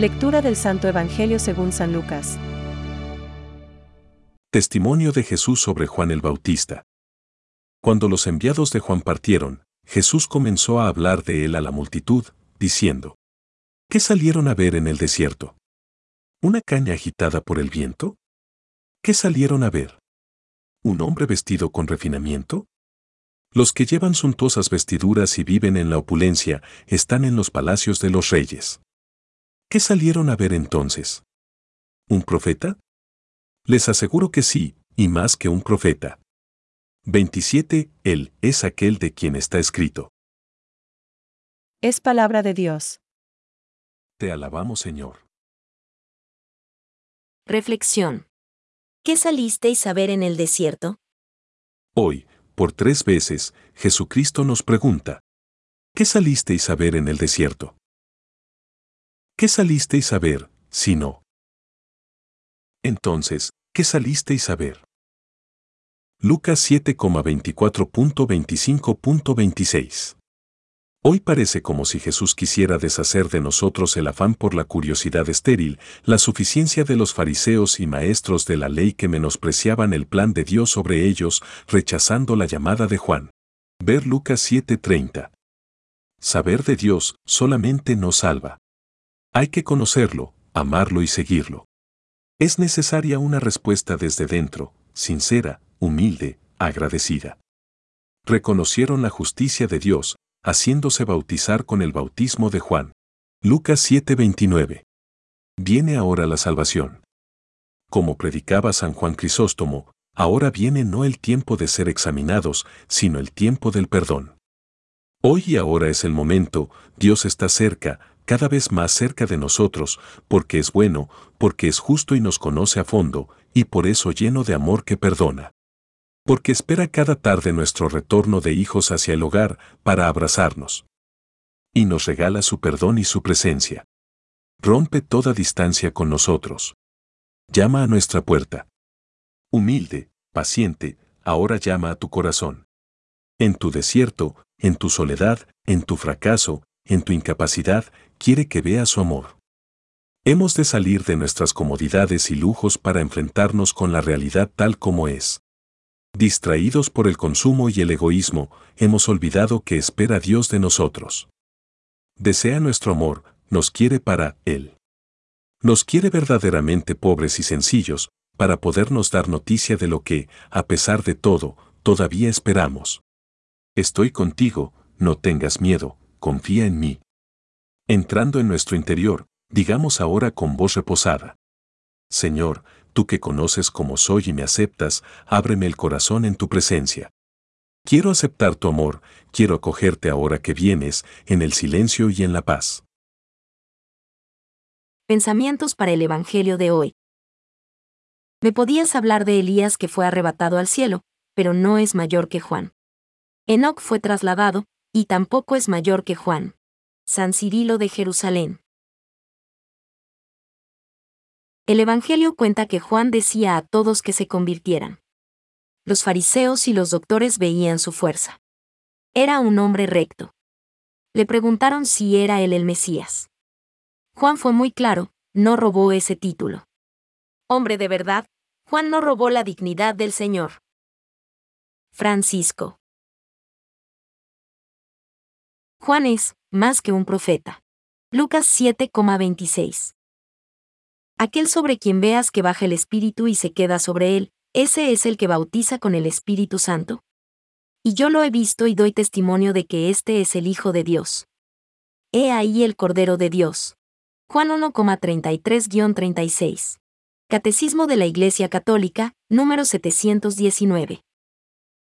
Lectura del Santo Evangelio según San Lucas. Testimonio de Jesús sobre Juan el Bautista. Cuando los enviados de Juan partieron, Jesús comenzó a hablar de él a la multitud, diciendo, ¿Qué salieron a ver en el desierto? ¿Una caña agitada por el viento? ¿Qué salieron a ver? ¿Un hombre vestido con refinamiento? Los que llevan suntuosas vestiduras y viven en la opulencia están en los palacios de los reyes. ¿Qué salieron a ver entonces? ¿Un profeta? Les aseguro que sí, y más que un profeta. 27. Él es aquel de quien está escrito. Es palabra de Dios. Te alabamos, Señor. Reflexión. ¿Qué salisteis a ver en el desierto? Hoy, por tres veces, Jesucristo nos pregunta, ¿qué salisteis a ver en el desierto? ¿Qué salisteis a ver, si no? Entonces, ¿qué salisteis a ver? Lucas 7,24.25.26 Hoy parece como si Jesús quisiera deshacer de nosotros el afán por la curiosidad estéril, la suficiencia de los fariseos y maestros de la ley que menospreciaban el plan de Dios sobre ellos, rechazando la llamada de Juan. Ver Lucas 7:30. Saber de Dios solamente no salva. Hay que conocerlo, amarlo y seguirlo. Es necesaria una respuesta desde dentro, sincera, humilde, agradecida. Reconocieron la justicia de Dios, haciéndose bautizar con el bautismo de Juan. Lucas 7:29. Viene ahora la salvación. Como predicaba San Juan Crisóstomo, ahora viene no el tiempo de ser examinados, sino el tiempo del perdón. Hoy y ahora es el momento, Dios está cerca, cada vez más cerca de nosotros, porque es bueno, porque es justo y nos conoce a fondo, y por eso lleno de amor que perdona porque espera cada tarde nuestro retorno de hijos hacia el hogar para abrazarnos. Y nos regala su perdón y su presencia. Rompe toda distancia con nosotros. Llama a nuestra puerta. Humilde, paciente, ahora llama a tu corazón. En tu desierto, en tu soledad, en tu fracaso, en tu incapacidad, quiere que vea su amor. Hemos de salir de nuestras comodidades y lujos para enfrentarnos con la realidad tal como es. Distraídos por el consumo y el egoísmo, hemos olvidado que espera Dios de nosotros. Desea nuestro amor, nos quiere para Él. Nos quiere verdaderamente pobres y sencillos, para podernos dar noticia de lo que, a pesar de todo, todavía esperamos. Estoy contigo, no tengas miedo, confía en mí. Entrando en nuestro interior, digamos ahora con voz reposada. Señor, tú que conoces cómo soy y me aceptas, ábreme el corazón en tu presencia. Quiero aceptar tu amor, quiero acogerte ahora que vienes, en el silencio y en la paz. Pensamientos para el Evangelio de hoy. Me podías hablar de Elías que fue arrebatado al cielo, pero no es mayor que Juan. Enoc fue trasladado, y tampoco es mayor que Juan. San Cirilo de Jerusalén. El Evangelio cuenta que Juan decía a todos que se convirtieran. Los fariseos y los doctores veían su fuerza. Era un hombre recto. Le preguntaron si era él el Mesías. Juan fue muy claro, no robó ese título. Hombre de verdad, Juan no robó la dignidad del Señor. Francisco. Juan es, más que un profeta. Lucas 7,26 aquel sobre quien veas que baja el Espíritu y se queda sobre él, ese es el que bautiza con el Espíritu Santo. Y yo lo he visto y doy testimonio de que este es el Hijo de Dios. He ahí el Cordero de Dios. Juan 1,33-36. Catecismo de la Iglesia Católica, número 719.